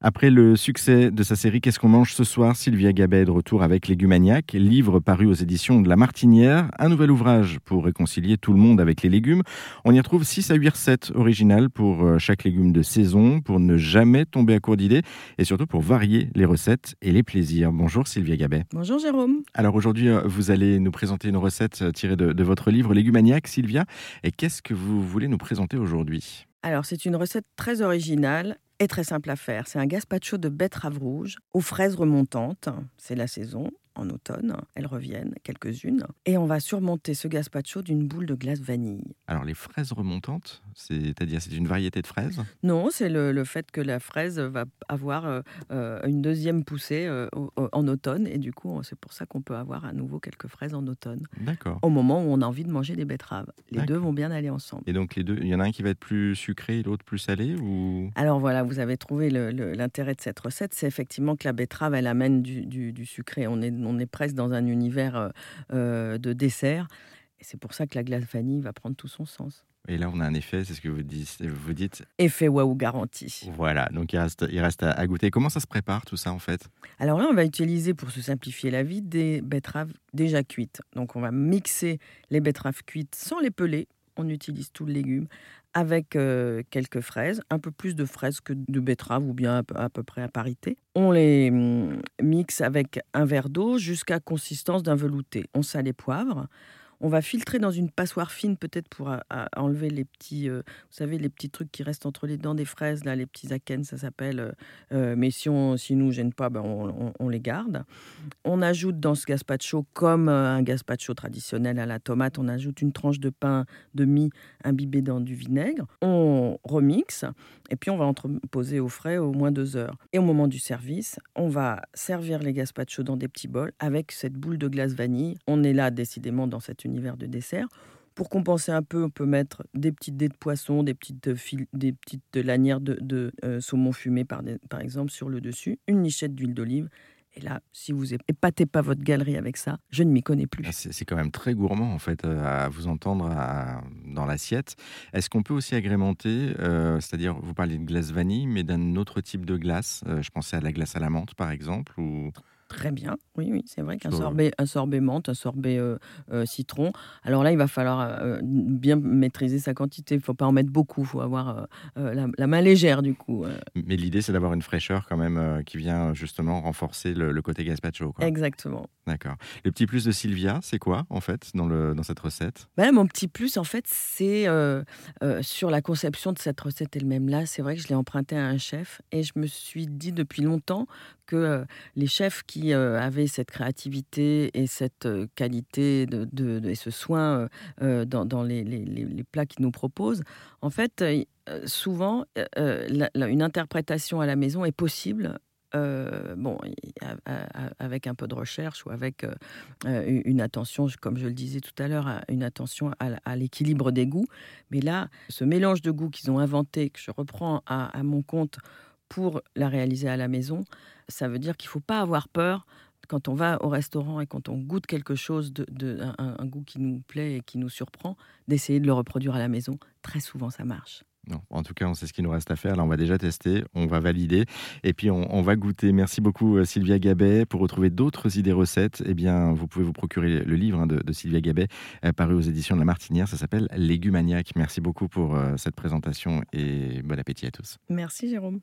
Après le succès de sa série Qu'est-ce qu'on mange ce soir Sylvia Gabet est de retour avec Légumaniac, livre paru aux éditions de La Martinière, un nouvel ouvrage pour réconcilier tout le monde avec les légumes. On y retrouve 6 à 8 recettes originales pour euh, chaque légume de saison, pour ne jamais tomber à court d'idées et surtout pour varier les recettes et les plaisirs. Bonjour Sylvia Gabet. Bonjour Jérôme. Alors aujourd'hui, euh, vous allez nous présenter une recette euh, tirée de, de votre livre Légumaniac, Sylvia. Et qu'est-ce que vous voulez nous présenter aujourd'hui? Alors c'est une recette très originale est très simple à faire. C'est un gazpacho de betterave rouge aux fraises remontantes. C'est la saison en automne. Elles reviennent, quelques-unes. Et on va surmonter ce gazpacho d'une boule de glace vanille. Alors les fraises remontantes, c'est-à-dire c'est une variété de fraises? Non, c'est le, fait que la fraise va avoir euh, euh, une deuxième poussée euh, en automne. Et du coup, c'est pour ça qu'on peut avoir à nouveau quelques fraises en automne. D'accord. Au moment où on a envie de manger des betteraves. Les deux vont bien aller ensemble. Et donc les deux, il y en a un qui va être plus sucré et l'autre plus salé ou? Alors voilà, vous avez trouvé l'intérêt de cette recette. C'est effectivement que la betterave, elle amène du, du sucré. On est on est presque dans un univers euh, euh, de dessert. Et c'est pour ça que la glace vanille va prendre tout son sens. Et là, on a un effet, c'est ce que vous dites. Vous dites. Effet waouh garanti. Voilà, donc il reste, il reste à, goûter. Comment ça se prépare tout ça en fait? Alors là, on va utiliser pour se simplifier la vie des betteraves déjà cuites. Donc on va mixer les betteraves cuites sans les peler. On utilise tout le légume avec euh, quelques fraises, un peu plus de fraises que de betteraves ou bien à peu, près à parité. On les hum, mixe avec un verre d'eau jusqu'à consistance d'un velouté. On sale les poivres. On va filtrer dans une passoire fine peut-être pour enlever les petits, euh, vous savez, les petits trucs qui restent entre les dents des fraises, là, les petits akènes, ça s'appelle. Euh, euh, mais si on si nous gêne pas, ben on, les garde. On ajoute dans ce gazpacho, comme un gazpacho traditionnel à la tomate, on ajoute une tranche de pain de mie imbibée dans du vinaigre. On remixe et puis on va entreposer au frais au moins deux heures. Et au moment du service, on va servir les gazpacho dans des petits bols avec cette boule de glace vanille. On est là décidément dans cette univers de dessert. Pour compenser un peu, on peut mettre des petites dés de poisson, des petites, des petites lanières de, euh, saumon fumé, par, exemple, sur le dessus, une nichette d'huile d'olive. Et là, si vous épatez pas votre galerie avec ça, je ne m'y connais plus. Ah, c'est quand même très gourmand, en fait, euh, à vous entendre dans l'assiette. Est-ce qu'on peut aussi agrémenter, euh, c'est-à-dire, vous parlez de glace vanille, mais d'un autre type de glace Je pensais à la glace à la menthe, par exemple, ou Très bien, oui, oui, c'est vrai qu'un sorbet, un sorbet menthe, un sorbet euh, euh, citron. Alors là, il va falloir euh, bien maîtriser sa quantité. Il ne faut pas en mettre beaucoup, il faut avoir la, main légère du coup. Mais l'idée, c'est d'avoir une fraîcheur quand même qui vient justement renforcer le, côté gazpacho. Quoi. Exactement. D'accord. Le petit plus de Sylvia, c'est quoi en fait dans, le, dans cette recette? Ben, Mon petit plus, en fait, c'est sur la conception de cette recette elle-même. Là, c'est vrai que je l'ai emprunté à un chef et je me suis dit depuis longtemps que les chefs qui euh, avait cette créativité et cette qualité de, et ce soin euh, dans, les, les, plats qu'ils nous proposent, en fait, souvent, une interprétation à la maison est possible bon, avec un peu de recherche ou avec une attention, comme je le disais tout à l'heure, une attention à, l'équilibre des goûts. Mais là, ce mélange de goûts qu'ils ont inventé, que je reprends à, mon compte pour la réaliser à la maison, ça veut dire qu'il ne faut pas avoir peur quand on va au restaurant et quand on goûte quelque chose, de, un, goût qui nous plaît et qui nous surprend, d'essayer de le reproduire à la maison. Très souvent, ça marche. Non, en tout cas, on sait ce qu'il nous reste à faire. Là, on va déjà tester, on va valider et puis on, va goûter. Merci beaucoup, euh, Sylvia Gabet. Pour retrouver d'autres idées recettes, eh bien, vous pouvez vous procurer le livre hein, de, Sylvia Gabet, euh, paru aux éditions de La Martinière. Ça s'appelle Légumaniac. Merci beaucoup pour euh, cette présentation et bon appétit à tous. Merci, Jérôme.